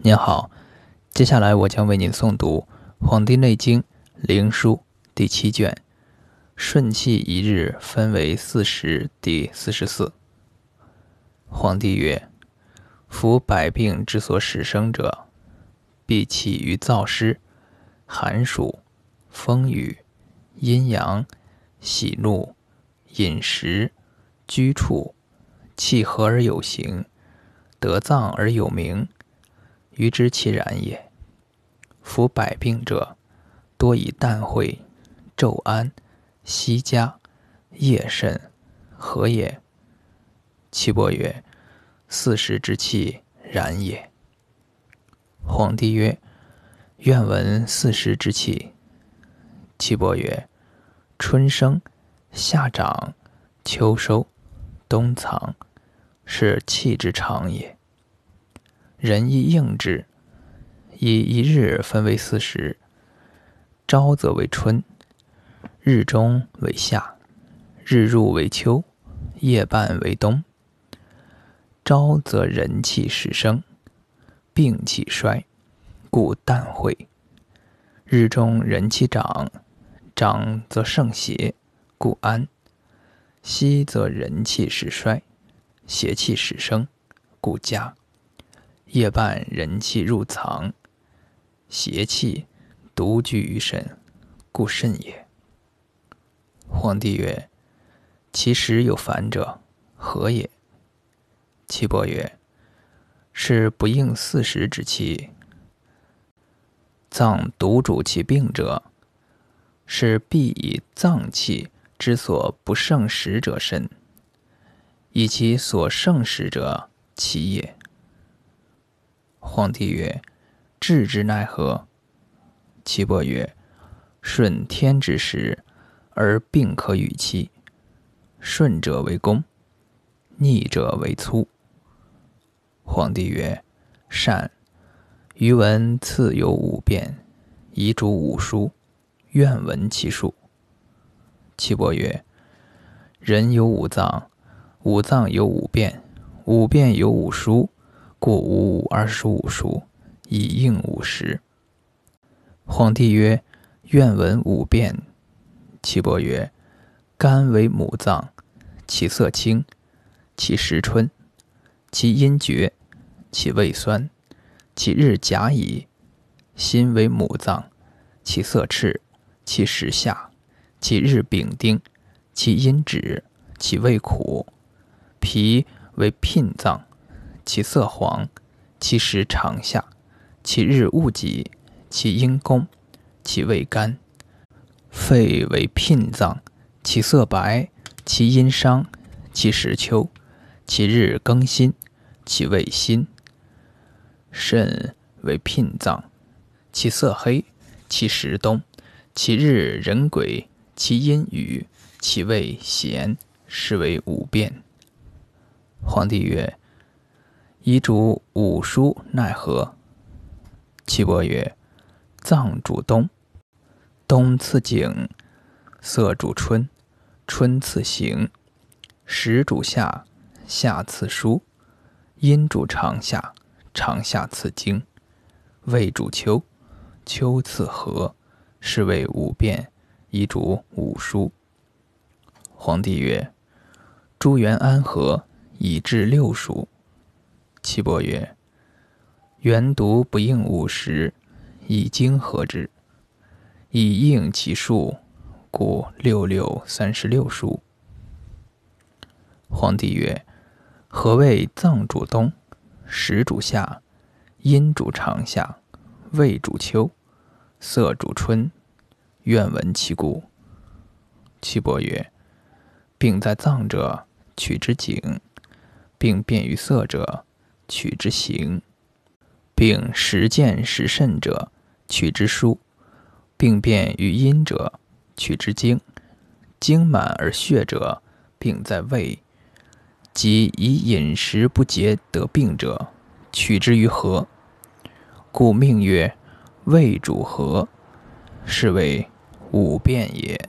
您好，接下来我将为您诵读《黄帝内经·灵枢》第七卷《顺气一日分为四时》第四十四。皇帝曰：“夫百病之所始生者，必起于燥湿、寒暑、风雨、阴阳、喜怒、饮食、居处，气和而有形，得脏而有名。”于知其然也。夫百病者，多以淡晦、昼安、夕佳、夜甚，何也？岐伯曰：四时之气，然也。皇帝曰：愿闻四时之气。岐伯曰：春生，夏长，秋收，冬藏，是气之常也。人亦应之，以一日分为四时：朝则为春，日中为夏，日入为秋，夜半为冬。朝则人气始生，病气衰，故淡会；日中人气长，长则盛邪，故安；夕则人气始衰，邪气始生，故佳。夜半人气入藏，邪气独居于身，故甚也。皇帝曰：“其实有反者，何也？”岐伯曰：“是不应四时之气。脏独主其病者，是必以脏气之所不胜时者甚，以其所胜时者其也。”皇帝曰：“治之奈何？”岐伯曰：“顺天之时，而病可与期。顺者为公，逆者为粗。”皇帝曰：“善。余闻次有五变，遗嘱五书，愿闻其数。”岐伯曰：“人有五脏，五脏有五变，五变有五书。”故五五二十五书，以应五时。皇帝曰：“愿闻五变。”岐伯曰：“肝为母脏，其色青，其时春，其阴厥，其味酸，其日甲乙。心为母脏，其色赤，其时夏，其日丙丁，其阴止，其味苦。脾为牝脏。”其色黄，其时长夏，其日戊己，其阴公，其味甘。肺为牝脏，其色白，其阴伤，其时秋，其日庚辛，其味辛。肾为牝脏，其色黑，其时冬，其日壬癸，其阴雨，其味咸，是为五变。皇帝曰。遗嘱五书奈何？岐伯曰：脏主冬，冬次景，色主春，春次行，时主夏，夏次书，阴主长夏，长夏次经，未主秋，秋次和，是谓五变。遗嘱五书。皇帝曰：诸元安和，以至六书。岐伯曰：“原独不应五时，以经合之，以应其数，故六六三十六书。”皇帝曰：“何谓脏主冬，时主夏，阴主长夏，味主秋，色主春？愿闻其故。”岐伯曰：“病在脏者，取之景；病变于色者。”取之形，并实见实甚者，取之书；病变于阴者，取之精；精满而血者，病在胃；即以饮食不节得病者，取之于何。故命曰：胃主和，是谓五变也。